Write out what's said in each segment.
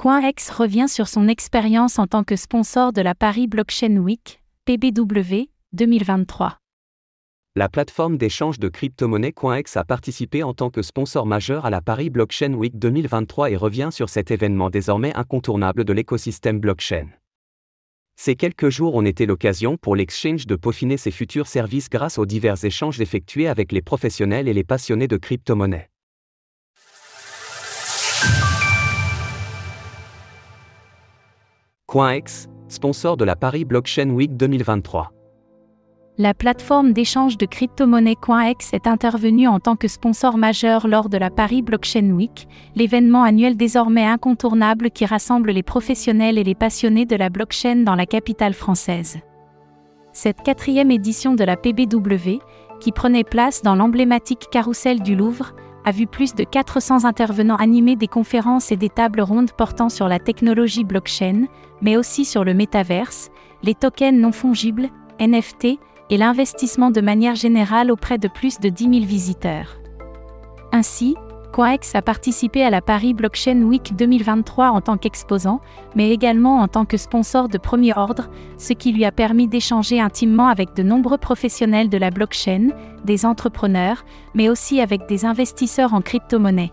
CoinEx revient sur son expérience en tant que sponsor de la Paris Blockchain Week, PBW, 2023. La plateforme d'échange de crypto-monnaies CoinEx a participé en tant que sponsor majeur à la Paris Blockchain Week 2023 et revient sur cet événement désormais incontournable de l'écosystème blockchain. Ces quelques jours ont été l'occasion pour l'exchange de peaufiner ses futurs services grâce aux divers échanges effectués avec les professionnels et les passionnés de crypto-monnaies. CoinEx, sponsor de la Paris Blockchain Week 2023. La plateforme d'échange de crypto-monnaies CoinEx est intervenue en tant que sponsor majeur lors de la Paris Blockchain Week, l'événement annuel désormais incontournable qui rassemble les professionnels et les passionnés de la blockchain dans la capitale française. Cette quatrième édition de la PBW, qui prenait place dans l'emblématique carrousel du Louvre, a vu plus de 400 intervenants animer des conférences et des tables rondes portant sur la technologie blockchain, mais aussi sur le métaverse, les tokens non fongibles, NFT, et l'investissement de manière générale auprès de plus de 10 000 visiteurs. Ainsi, CoinEx a participé à la Paris Blockchain Week 2023 en tant qu'exposant, mais également en tant que sponsor de premier ordre, ce qui lui a permis d'échanger intimement avec de nombreux professionnels de la blockchain, des entrepreneurs, mais aussi avec des investisseurs en crypto-monnaie.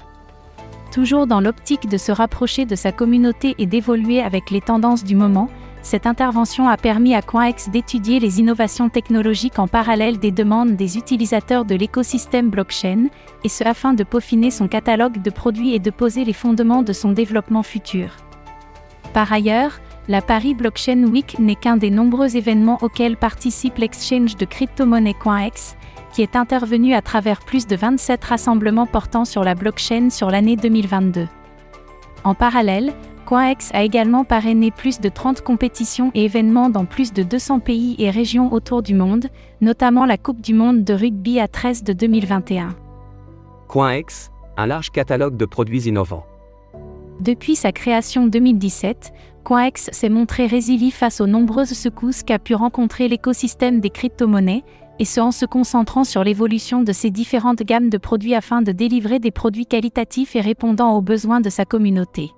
Toujours dans l'optique de se rapprocher de sa communauté et d'évoluer avec les tendances du moment, cette intervention a permis à CoinEx d'étudier les innovations technologiques en parallèle des demandes des utilisateurs de l'écosystème blockchain, et ce afin de peaufiner son catalogue de produits et de poser les fondements de son développement futur. Par ailleurs, la Paris Blockchain Week n'est qu'un des nombreux événements auxquels participe l'exchange de crypto-monnaie CoinEx, qui est intervenu à travers plus de 27 rassemblements portant sur la blockchain sur l'année 2022. En parallèle, CoinEx a également parrainé plus de 30 compétitions et événements dans plus de 200 pays et régions autour du monde, notamment la Coupe du Monde de rugby à 13 de 2021. CoinEx, un large catalogue de produits innovants. Depuis sa création 2017, CoinEx s'est montré résilient face aux nombreuses secousses qu'a pu rencontrer l'écosystème des crypto-monnaies, et ce en se concentrant sur l'évolution de ses différentes gammes de produits afin de délivrer des produits qualitatifs et répondant aux besoins de sa communauté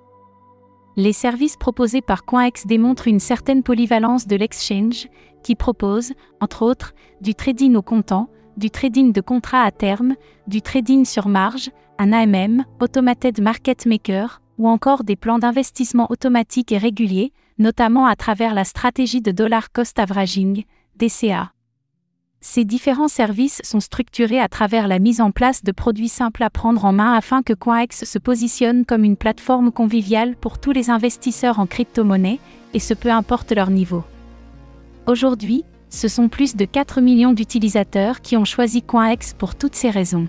les services proposés par CoinEx démontrent une certaine polyvalence de l'exchange, qui propose, entre autres, du trading au comptant, du trading de contrat à terme, du trading sur marge, un AMM, Automated Market Maker, ou encore des plans d'investissement automatiques et réguliers, notamment à travers la stratégie de dollar cost averaging, DCA. Ces différents services sont structurés à travers la mise en place de produits simples à prendre en main afin que CoinEx se positionne comme une plateforme conviviale pour tous les investisseurs en crypto-monnaie, et ce peu importe leur niveau. Aujourd'hui, ce sont plus de 4 millions d'utilisateurs qui ont choisi CoinEx pour toutes ces raisons.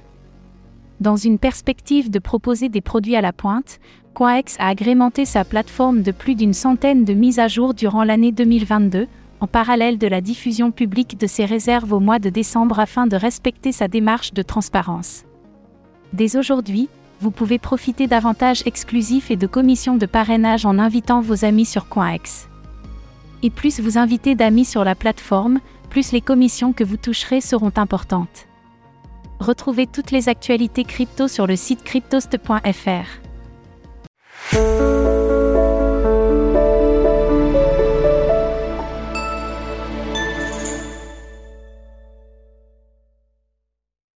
Dans une perspective de proposer des produits à la pointe, CoinEx a agrémenté sa plateforme de plus d'une centaine de mises à jour durant l'année 2022, en parallèle de la diffusion publique de ses réserves au mois de décembre afin de respecter sa démarche de transparence. Dès aujourd'hui, vous pouvez profiter d'avantages exclusifs et de commissions de parrainage en invitant vos amis sur CoinEx. Et plus vous invitez d'amis sur la plateforme, plus les commissions que vous toucherez seront importantes. Retrouvez toutes les actualités crypto sur le site cryptost.fr.